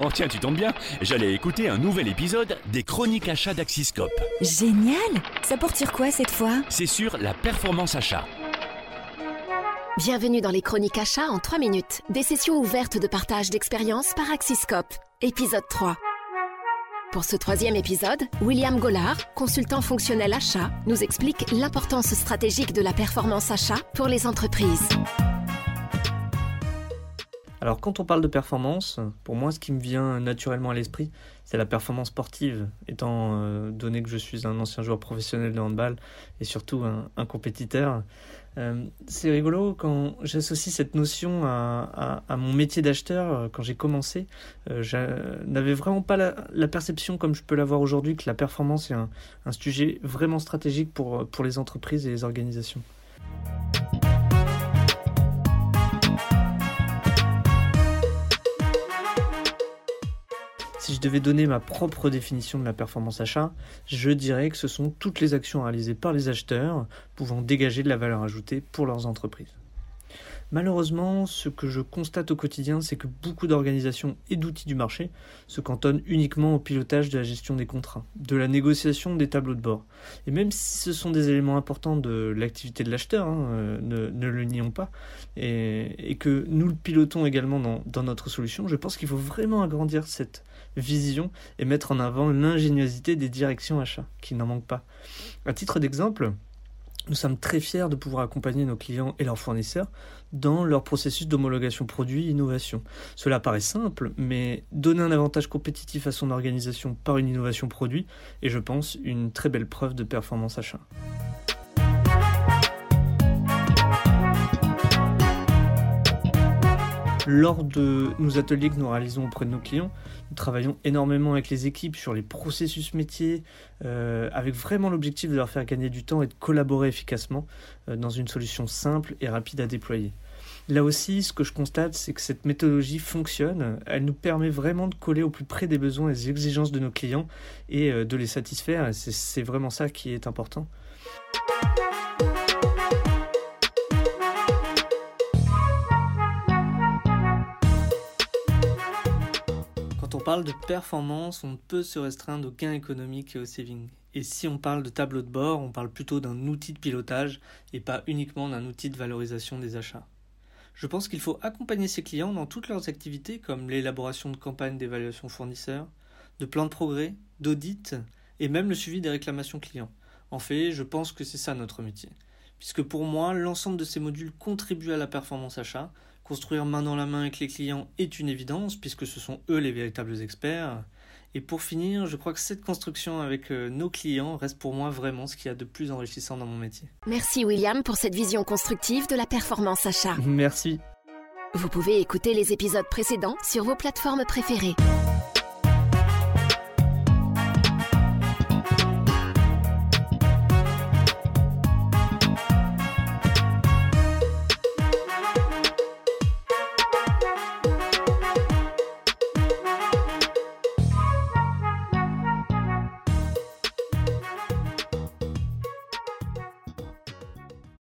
Oh tiens, tu tombes bien, j'allais écouter un nouvel épisode des chroniques achats d'Axiscope. Génial Ça porte sur quoi cette fois? C'est sur la performance achat. Bienvenue dans les chroniques achats en 3 minutes. Des sessions ouvertes de partage d'expériences par Axiscope. Épisode 3. Pour ce troisième épisode, William Gollard, consultant fonctionnel achat, nous explique l'importance stratégique de la performance achat pour les entreprises. Alors quand on parle de performance, pour moi ce qui me vient naturellement à l'esprit, c'est la performance sportive, étant euh, donné que je suis un ancien joueur professionnel de handball et surtout un, compétiteur. Euh, c'est rigolo quand j'associe cette notion à, mon métier d'acheteur. Euh, quand j'ai commencé, je n'avais vraiment pas la, perception comme je peux l'avoir aujourd'hui que la performance est un, un sujet vraiment stratégique pour, pour les entreprises et les organisations. Devais donner ma propre définition de la performance achat, je dirais que ce sont toutes les actions réalisées par les acheteurs pouvant dégager de la valeur ajoutée pour leurs entreprises. Malheureusement, ce que je constate au quotidien, c'est que beaucoup d'organisations et d'outils du marché se cantonnent uniquement au pilotage de la gestion des contrats, de la négociation des tableaux de bord. Et même si ce sont des éléments importants de l'activité de l'acheteur, hein, euh, ne, le nions pas, et, que nous le pilotons également dans, dans notre solution, je pense qu'il faut vraiment agrandir cette vision et mettre en avant l'ingéniosité des directions achats, qui n'en manquent pas. À titre d'exemple, nous sommes très fiers de pouvoir accompagner nos clients et leurs fournisseurs dans leur processus d'homologation produit et innovation. Cela paraît simple, mais donner un avantage compétitif à son organisation par une innovation produit est, je pense, une très belle preuve de performance achat. Lors de nos ateliers que nous réalisons auprès de nos clients, nous travaillons énormément avec les équipes sur les processus métiers, euh, avec vraiment l'objectif de leur faire gagner du temps et de collaborer efficacement euh, dans une solution simple et rapide à déployer. Là aussi, ce que je constate, c'est que cette méthodologie fonctionne. Elle nous permet vraiment de coller au plus près des besoins et des exigences de nos clients et euh, de les satisfaire. C'est vraiment ça qui est important. Parle de performance, on ne peut se restreindre aux gains économiques et au saving. Et si on parle de tableau de bord, on parle plutôt d'un outil de pilotage et pas uniquement d'un outil de valorisation des achats. Je pense qu'il faut accompagner ses clients dans toutes leurs activités comme l'élaboration de campagnes d'évaluation fournisseurs, de plans de progrès, d'audit et même le suivi des réclamations clients. En fait, je pense que c'est ça notre métier. Puisque pour moi, l'ensemble de ces modules contribue à la performance achat, Construire main dans la main avec les clients est une évidence puisque ce sont eux les véritables experts. Et pour finir, je crois que cette construction avec euh, nos clients reste pour moi vraiment ce qu'il y a de plus enrichissant dans mon métier. Merci William pour cette vision constructive de la performance achat. Merci. Vous pouvez écouter les épisodes précédents sur vos plateformes préférées.